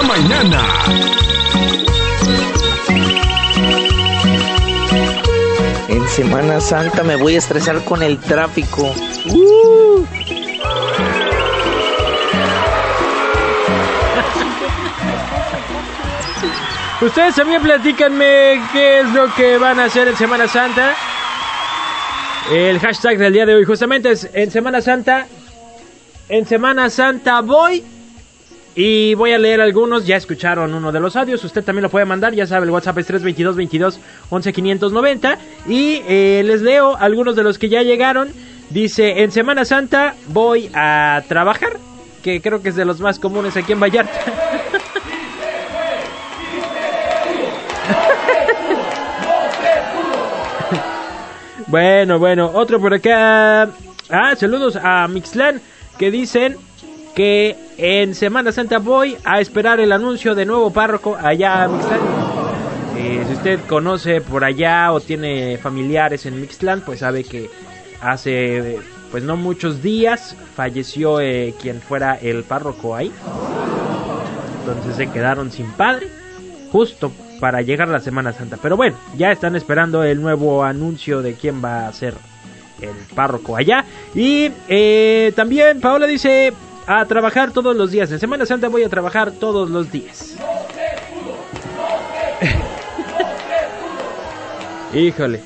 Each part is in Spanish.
semana. En Semana Santa me voy a estresar con el tráfico. Uh. Ustedes también platícanme qué es lo que van a hacer en Semana Santa. El hashtag del día de hoy justamente es en Semana Santa. En Semana Santa voy y voy a leer algunos. Ya escucharon uno de los audios. Usted también lo puede mandar. Ya sabe, el WhatsApp es 322 22 11 590. Y eh, les leo algunos de los que ya llegaron. Dice: En Semana Santa voy a trabajar. Que creo que es de los más comunes aquí en Vallarta. Bueno, bueno, otro por acá. Ah, saludos a Mixlan que dicen que en Semana Santa voy a esperar el anuncio de nuevo párroco allá Mixlan. Eh, si usted conoce por allá o tiene familiares en Mixlan, pues sabe que hace pues no muchos días falleció eh, quien fuera el párroco ahí. Entonces se quedaron sin padre. Justo para llegar a la Semana Santa. Pero bueno, ya están esperando el nuevo anuncio de quién va a ser el párroco allá. Y eh, también Paola dice a trabajar todos los días. En Semana Santa voy a trabajar todos los días. Híjole.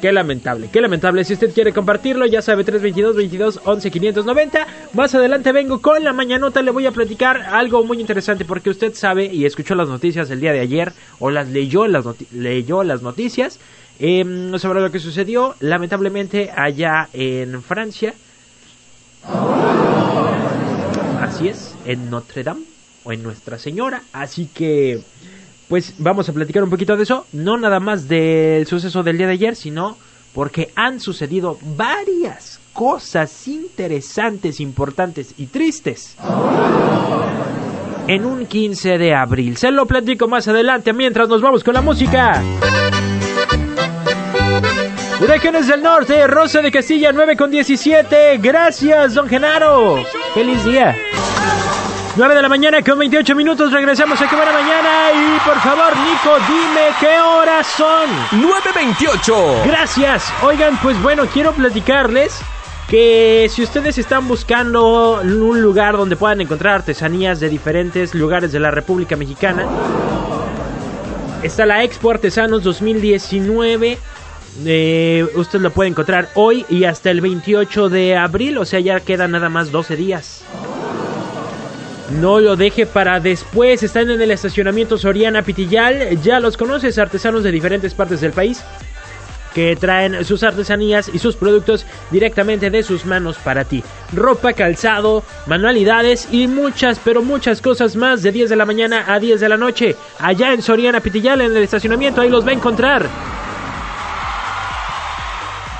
Qué lamentable, qué lamentable. Si usted quiere compartirlo, ya sabe, 322 22 11 590. Más adelante vengo con la mañanota. Le voy a platicar algo muy interesante porque usted sabe y escuchó las noticias el día de ayer o las leyó las, leyó las noticias em, sobre lo que sucedió lamentablemente allá en Francia. Así es, en Notre Dame o en Nuestra Señora. Así que pues vamos a platicar un poquito de eso, no nada más del suceso del día de ayer, sino porque han sucedido varias cosas interesantes, importantes y tristes en un 15 de abril. Se lo platico más adelante mientras nos vamos con la música. Huracanes del Norte, Rosa de Castilla 9 con 17. Gracias, don Genaro. Feliz día. 9 de la mañana con 28 minutos, regresamos a Qué Buena Mañana y por favor Nico, dime qué horas son. 9.28. Gracias. Oigan, pues bueno, quiero platicarles que si ustedes están buscando un lugar donde puedan encontrar artesanías de diferentes lugares de la República Mexicana, está la Expo Artesanos 2019. Eh, usted lo puede encontrar hoy y hasta el 28 de abril, o sea, ya quedan nada más 12 días. No lo deje para después. Están en el estacionamiento Soriana Pitillal. Ya los conoces, artesanos de diferentes partes del país que traen sus artesanías y sus productos directamente de sus manos para ti. Ropa, calzado, manualidades y muchas, pero muchas cosas más de 10 de la mañana a 10 de la noche. Allá en Soriana Pitillal, en el estacionamiento, ahí los va a encontrar.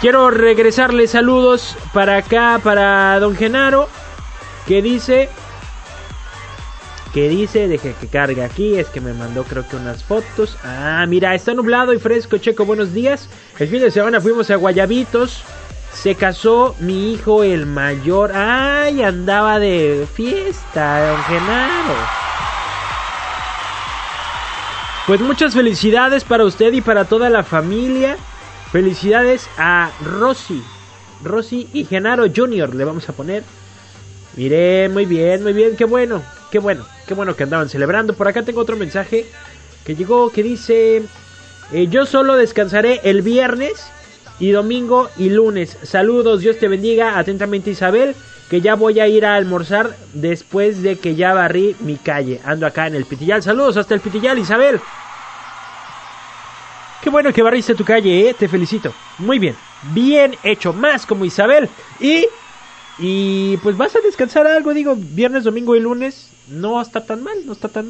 Quiero regresarle saludos para acá, para don Genaro, que dice que dice, deje que cargue aquí, es que me mandó creo que unas fotos. Ah, mira, está nublado y fresco, Checo, buenos días. El fin de semana fuimos a Guayabitos. Se casó mi hijo el mayor. Ay, andaba de fiesta, don Genaro. Pues muchas felicidades para usted y para toda la familia. Felicidades a Rosy. Rosy y Genaro Jr. le vamos a poner. Mire, muy bien, muy bien, qué bueno, qué bueno, qué bueno que andaban celebrando. Por acá tengo otro mensaje que llegó que dice, eh, yo solo descansaré el viernes y domingo y lunes. Saludos, Dios te bendiga, atentamente Isabel, que ya voy a ir a almorzar después de que ya barrí mi calle. Ando acá en el Pitillal. Saludos hasta el Pitillal, Isabel. Qué bueno que barriste tu calle, ¿eh? te felicito. Muy bien, bien hecho, más como Isabel. Y y pues vas a descansar algo, digo, viernes, domingo y lunes. No está tan mal, no está tan mal.